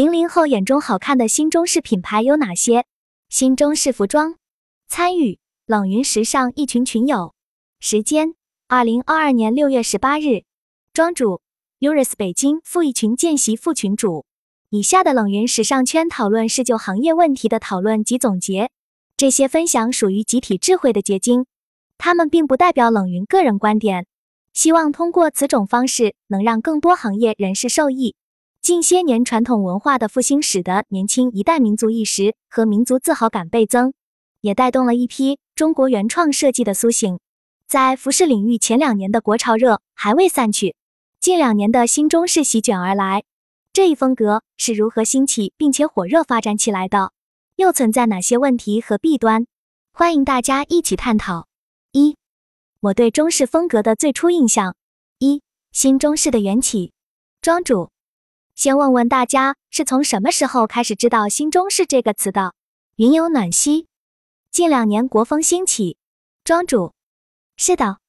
零零后眼中好看的新中式品牌有哪些？新中式服装参与冷云时尚一群群友，时间二零二二年六月十八日，庄主 Uris 北京副一群见习副群主。以下的冷云时尚圈讨论是就行业问题的讨论及总结，这些分享属于集体智慧的结晶，他们并不代表冷云个人观点。希望通过此种方式，能让更多行业人士受益。近些年，传统文化的复兴使得年轻一代民族意识和民族自豪感倍增，也带动了一批中国原创设计的苏醒。在服饰领域，前两年的国潮热还未散去，近两年的新中式席卷而来。这一风格是如何兴起并且火热发展起来的？又存在哪些问题和弊端？欢迎大家一起探讨。一、我对中式风格的最初印象。一、新中式的缘起。庄主。先问问大家是从什么时候开始知道“新中式”这个词的？云有暖溪。近两年国风兴起，庄主是的，“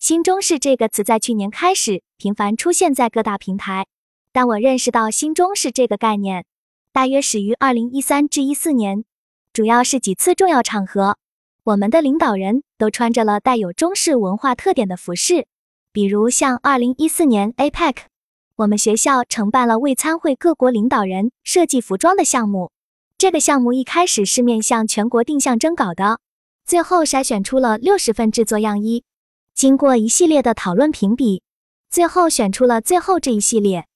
新中式”这个词在去年开始频繁出现在各大平台。但我认识到“新中式”这个概念，大约始于二零一三至一四年，主要是几次重要场合，我们的领导人都穿着了带有中式文化特点的服饰，比如像二零一四年 APEC。我们学校承办了为参会各国领导人设计服装的项目。这个项目一开始是面向全国定向征稿的，最后筛选出了六十份制作样衣。经过一系列的讨论评比，最后选出了最后这一系列，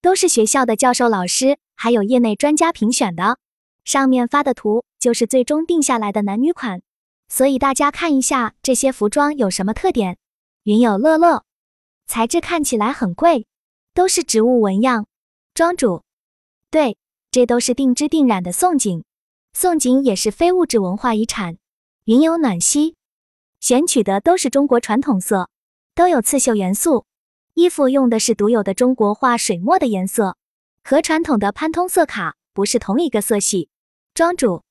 都是学校的教授、老师还有业内专家评选的。上面发的图就是最终定下来的男女款，所以大家看一下这些服装有什么特点。云有乐乐，材质看起来很贵。都是植物纹样，庄主，对，这都是定织定染的宋锦，宋锦也是非物质文化遗产。云有暖溪，选取的都是中国传统色，都有刺绣元素，衣服用的是独有的中国画水墨的颜色，和传统的潘通色卡不是同一个色系。庄主，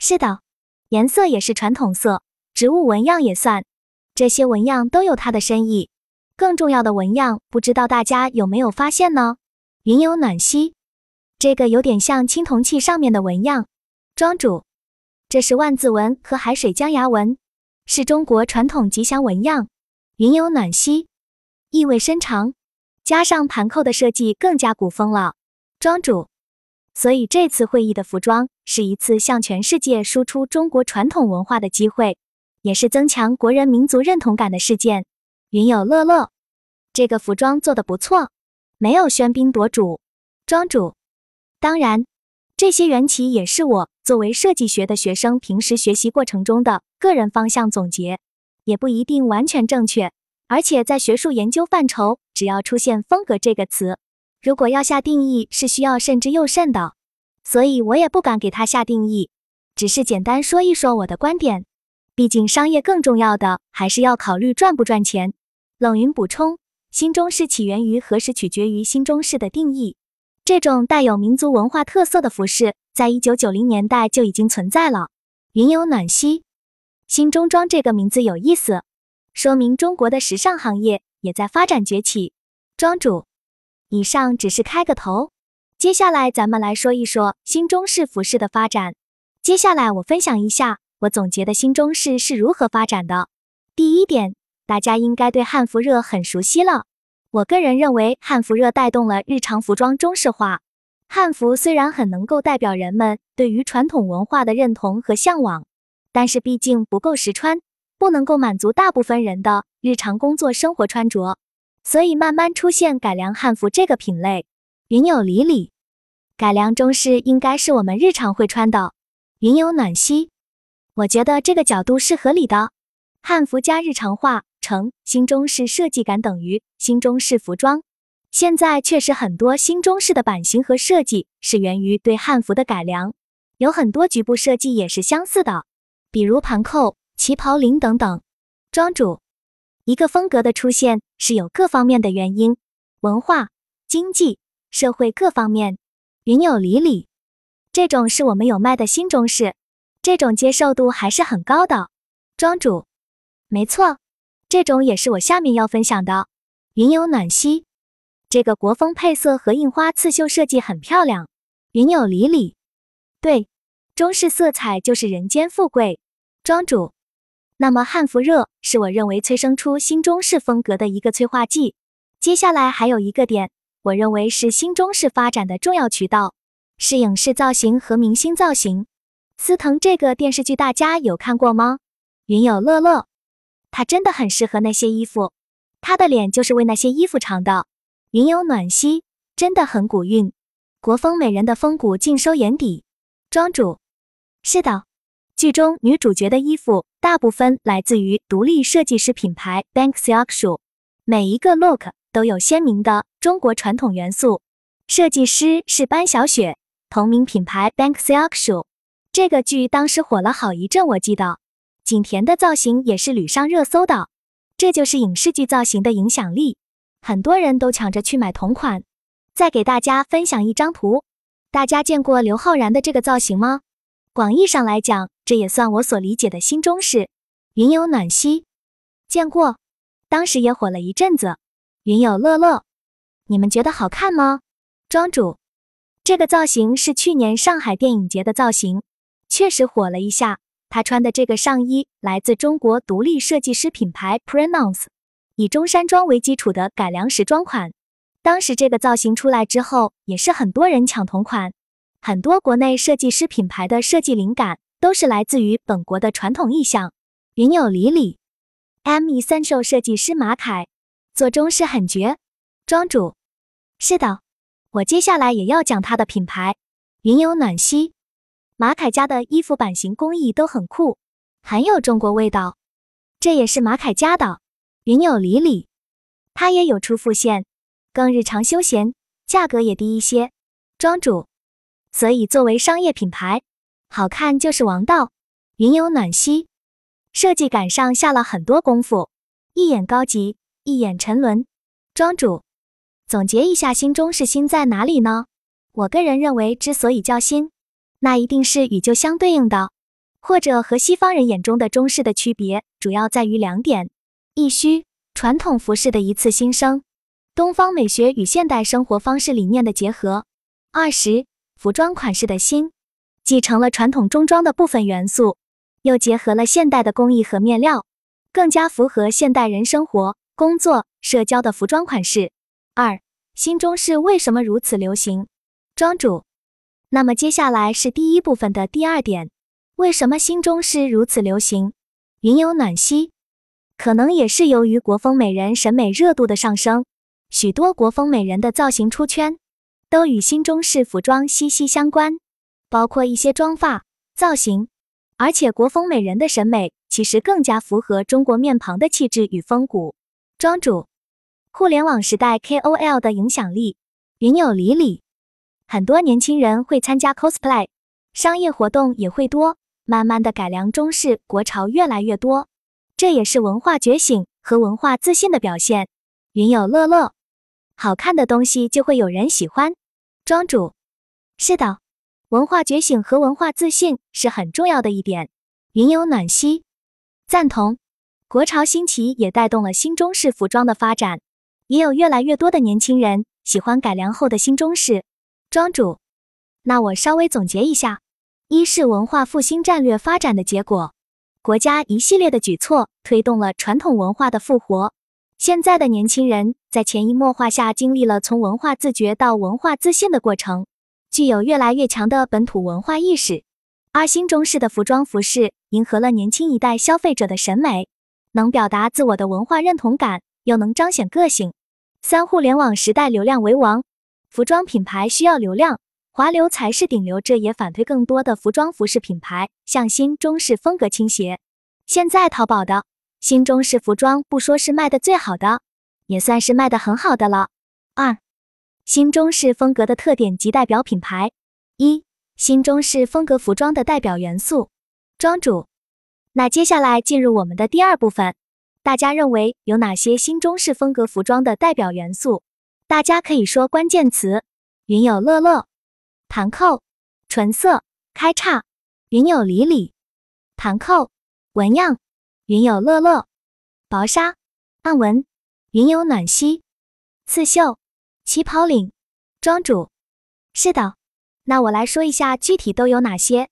是的，颜色也是传统色，植物纹样也算，这些纹样都有它的深意。更重要的纹样，不知道大家有没有发现呢？云游暖溪，这个有点像青铜器上面的纹样。庄主，这是万字纹和海水江崖纹，是中国传统吉祥纹样。云游暖溪，意味深长，加上盘扣的设计更加古风了。庄主，所以这次会议的服装是一次向全世界输出中国传统文化的机会，也是增强国人民族认同感的事件。云有乐乐，这个服装做的不错，没有喧宾夺主。庄主，当然，这些缘起也是我作为设计学的学生平时学习过程中的个人方向总结，也不一定完全正确。而且在学术研究范畴，只要出现“风格”这个词，如果要下定义，是需要慎之又慎的。所以我也不敢给他下定义，只是简单说一说我的观点。毕竟商业更重要的还是要考虑赚不赚钱。冷云补充：新中式起源于何时，取决于新中式的定义。这种带有民族文化特色的服饰，在一九九零年代就已经存在了。云有暖溪，新中装这个名字有意思，说明中国的时尚行业也在发展崛起。庄主，以上只是开个头，接下来咱们来说一说新中式服饰的发展。接下来我分享一下。我总结的新中式是如何发展的？第一点，大家应该对汉服热很熟悉了。我个人认为，汉服热带动了日常服装中式化。汉服虽然很能够代表人们对于传统文化的认同和向往，但是毕竟不够实穿，不能够满足大部分人的日常工作生活穿着，所以慢慢出现改良汉服这个品类。云有里里，改良中式应该是我们日常会穿的。云有暖溪。我觉得这个角度是合理的。汉服加日常化成新中式设计感等于新中式服装。现在确实很多新中式的版型和设计是源于对汉服的改良，有很多局部设计也是相似的，比如盘扣、旗袍领等等。庄主，一个风格的出现是有各方面的原因，文化、经济、社会各方面。云有理理，这种是我们有卖的新中式。这种接受度还是很高的，庄主，没错，这种也是我下面要分享的。云有暖溪，这个国风配色和印花刺绣设计很漂亮。云有理理。对，中式色彩就是人间富贵。庄主，那么汉服热是我认为催生出新中式风格的一个催化剂。接下来还有一个点，我认为是新中式发展的重要渠道，是影视造型和明星造型。司藤这个电视剧大家有看过吗？云有乐乐，他真的很适合那些衣服，他的脸就是为那些衣服长的。云有暖溪，真的很古韵，国风美人的风骨尽收眼底。庄主，是的，剧中女主角的衣服大部分来自于独立设计师品牌 Banksy 每一个 look 都有鲜明的中国传统元素。设计师是班小雪，同名品牌 Banksy 这个剧当时火了好一阵，我记得景甜的造型也是屡上热搜的。这就是影视剧造型的影响力。很多人都抢着去买同款。再给大家分享一张图，大家见过刘昊然的这个造型吗？广义上来讲，这也算我所理解的新中式。云有暖溪见过，当时也火了一阵子。云有乐乐，你们觉得好看吗？庄主，这个造型是去年上海电影节的造型，确实火了一下。他穿的这个上衣来自中国独立设计师品牌 Pronounce。以中山装为基础的改良时装款，当时这个造型出来之后，也是很多人抢同款。很多国内设计师品牌的设计灵感都是来自于本国的传统意象。云有里里，M E 三兽设计师马凯做中式很绝。庄主，是的，我接下来也要讲他的品牌。云有暖溪，马凯家的衣服版型工艺都很酷，很有中国味道。这也是马凯家的。云有里里，它也有出副线，更日常休闲，价格也低一些。庄主，所以作为商业品牌，好看就是王道。云有暖溪，设计感上下了很多功夫，一眼高级，一眼沉沦。庄主，总结一下，新中式新在哪里呢？我个人认为，之所以叫新，那一定是与旧相对应的，或者和西方人眼中的中式的区别，主要在于两点。一需传统服饰的一次新生，东方美学与现代生活方式理念的结合；二十服装款式的新，继承了传统中装的部分元素，又结合了现代的工艺和面料，更加符合现代人生活、工作、社交的服装款式。二新中式为什么如此流行？庄主，那么接下来是第一部分的第二点，为什么新中式如此流行？云有暖溪。可能也是由于国风美人审美热度的上升，许多国风美人的造型出圈，都与新中式服装息息相关，包括一些妆发造型。而且国风美人的审美其实更加符合中国面庞的气质与风骨。庄主，互联网时代 KOL 的影响力，云有李李，很多年轻人会参加 cosplay，商业活动也会多，慢慢的改良中式国潮越来越多。这也是文化觉醒和文化自信的表现。云有乐乐，好看的东西就会有人喜欢。庄主，是的，文化觉醒和文化自信是很重要的一点。云有暖溪，赞同。国潮兴起也带动了新中式服装的发展，也有越来越多的年轻人喜欢改良后的新中式。庄主，那我稍微总结一下：一是文化复兴战略发展的结果。国家一系列的举措推动了传统文化的复活。现在的年轻人在潜移默化下经历了从文化自觉到文化自信的过程，具有越来越强的本土文化意识。二新中式的服装服饰迎合了年轻一代消费者的审美，能表达自我的文化认同感，又能彰显个性。三互联网时代流量为王，服装品牌需要流量。华流才是顶流，这也反推更多的服装服饰品牌向新中式风格倾斜。现在淘宝的新中式服装不说是卖的最好的，也算是卖的很好的了。二、新中式风格的特点及代表品牌。一、新中式风格服装的代表元素。庄主，那接下来进入我们的第二部分，大家认为有哪些新中式风格服装的代表元素？大家可以说关键词。云有乐乐。盘扣、纯色、开叉；云有里里，盘扣、纹样；云有乐乐，薄纱、暗纹；云有暖溪，刺绣、旗袍领。庄主，是的，那我来说一下具体都有哪些。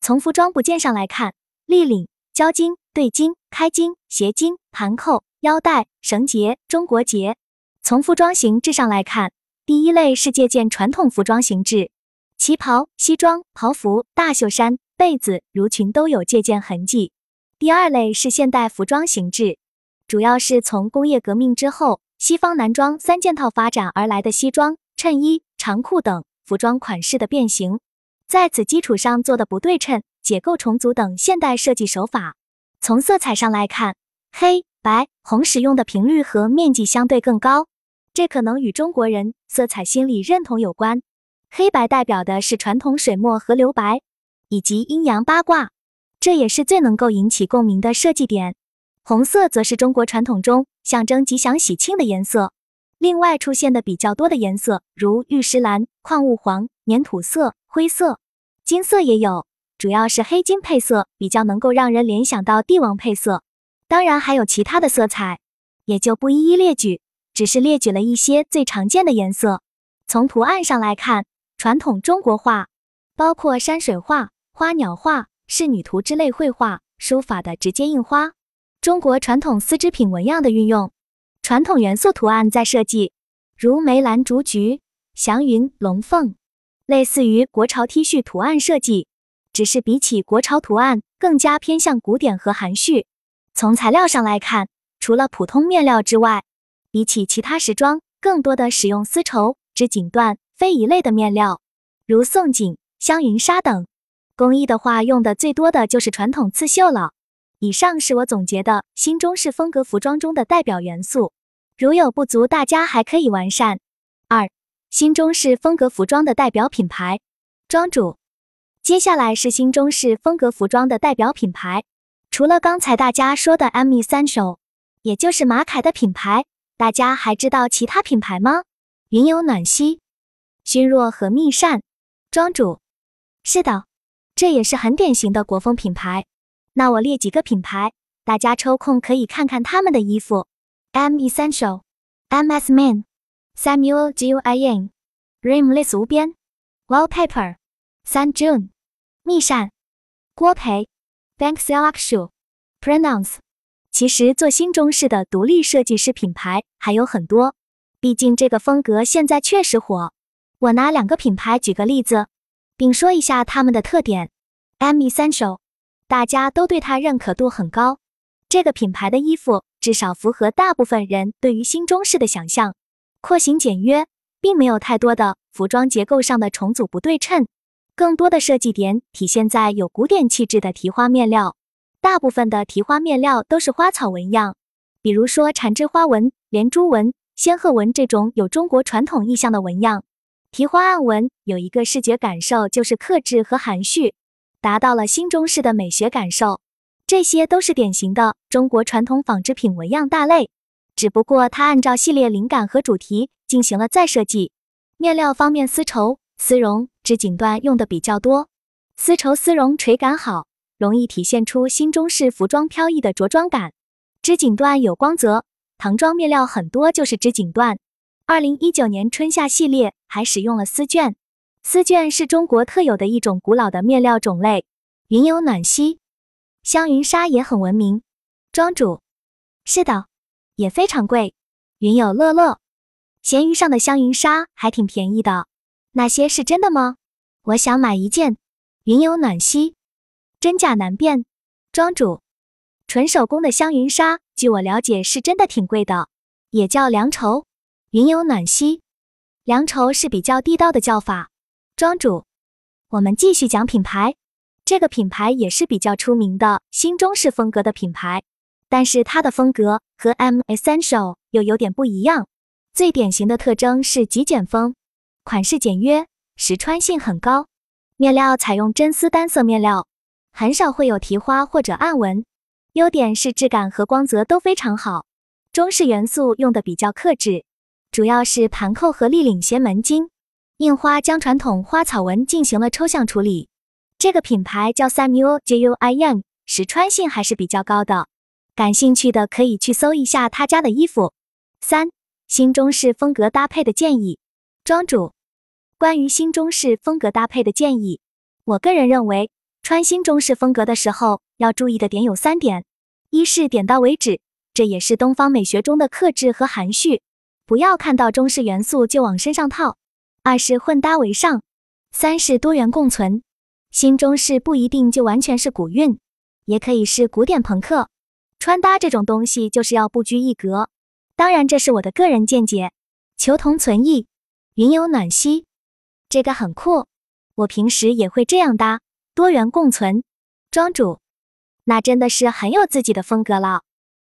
从服装部件上来看，立领、交襟、对襟、开襟、斜襟、盘扣、腰带、绳结、中国结。从服装形制上来看，第一类是借鉴传统服装形制，旗袍、西装、袍服、大袖衫、被子、襦裙都有借鉴痕迹。第二类是现代服装形制，主要是从工业革命之后，西方男装三件套发展而来的西装、衬衣、长裤等服装款式的变形。在此基础上做的不对称、结构重组等现代设计手法。从色彩上来看，黑白红使用的频率和面积相对更高，这可能与中国人色彩心理认同有关。黑白代表的是传统水墨和留白以及阴阳八卦，这也是最能够引起共鸣的设计点。红色则是中国传统中象征吉祥喜庆的颜色。另外出现的比较多的颜色，如玉石蓝、矿物黄、粘土色。灰色、金色也有，主要是黑金配色比较能够让人联想到帝王配色。当然还有其他的色彩，也就不一一列举，只是列举了一些最常见的颜色。从图案上来看，传统中国画包括山水画、花鸟画、仕女图之类绘画、书法的直接印花，中国传统丝织品纹样的运用，传统元素图案在设计，如梅兰竹菊、祥云龙凤。类似于国潮 T 恤图案设计，只是比起国潮图案更加偏向古典和含蓄。从材料上来看，除了普通面料之外，比起其他时装，更多的使用丝绸、织锦缎、非遗类的面料，如宋锦、香云纱等。工艺的话，用的最多的就是传统刺绣了。以上是我总结的新中式风格服装中的代表元素，如有不足，大家还可以完善。二。新中式风格服装的代表品牌，庄主。接下来是新中式风格服装的代表品牌。除了刚才大家说的 ME 三手也就是马凯的品牌，大家还知道其他品牌吗？云游暖溪、熏若和蜜扇。庄主，是的，这也是很典型的国风品牌。那我列几个品牌，大家抽空可以看看他们的衣服。M Essential，MS Man。Samuel G U I N，Rimless 无边，Wallpaper，Sun June，密扇，郭培 Banks Luxury、Pronounce 其实做新中式的独立设计师品牌还有很多，毕竟这个风格现在确实火。我拿两个品牌举个例子，并说一下他们的特点。M Essential，大家都对它认可度很高，这个品牌的衣服至少符合大部分人对于新中式的想象。廓形简约，并没有太多的服装结构上的重组不对称，更多的设计点体现在有古典气质的提花面料。大部分的提花面料都是花草纹样，比如说缠枝花纹、连珠纹、仙鹤纹这种有中国传统意象的纹样。提花暗纹有一个视觉感受，就是克制和含蓄，达到了新中式的美学感受。这些都是典型的中国传统纺织品纹样大类。只不过它按照系列灵感和主题进行了再设计。面料方面，丝绸、丝绒、织锦缎用的比较多。丝绸、丝绒垂感好，容易体现出新中式服装飘逸的着装感。织锦缎有光泽，唐装面料很多就是织锦缎。二零一九年春夏系列还使用了丝绢，丝绢是中国特有的一种古老的面料种类。云有暖溪，香云纱也很闻名。庄主，是的。也非常贵，云有乐乐，闲鱼上的香云纱还挺便宜的，那些是真的吗？我想买一件。云有暖溪，真假难辨。庄主，纯手工的香云纱，据我了解是真的挺贵的，也叫凉绸。云有暖溪，凉绸是比较地道的叫法。庄主，我们继续讲品牌，这个品牌也是比较出名的新中式风格的品牌。但是它的风格和 M Essential 又有点不一样，最典型的特征是极简风，款式简约，实穿性很高，面料采用真丝单色面料，很少会有提花或者暗纹，优点是质感和光泽都非常好，中式元素用的比较克制，主要是盘扣和立领斜门襟，印花将传统花草纹进行了抽象处理。这个品牌叫 Samuel J U I N，实穿性还是比较高的。感兴趣的可以去搜一下他家的衣服。三新中式风格搭配的建议，庄主关于新中式风格搭配的建议，我个人认为，穿新中式风格的时候要注意的点有三点：一是点到为止，这也是东方美学中的克制和含蓄，不要看到中式元素就往身上套；二是混搭为上；三是多元共存。新中式不一定就完全是古韵，也可以是古典朋克。穿搭这种东西就是要不拘一格，当然这是我的个人见解。求同存异，云有暖兮，这个很酷，我平时也会这样搭。多元共存，庄主，那真的是很有自己的风格了。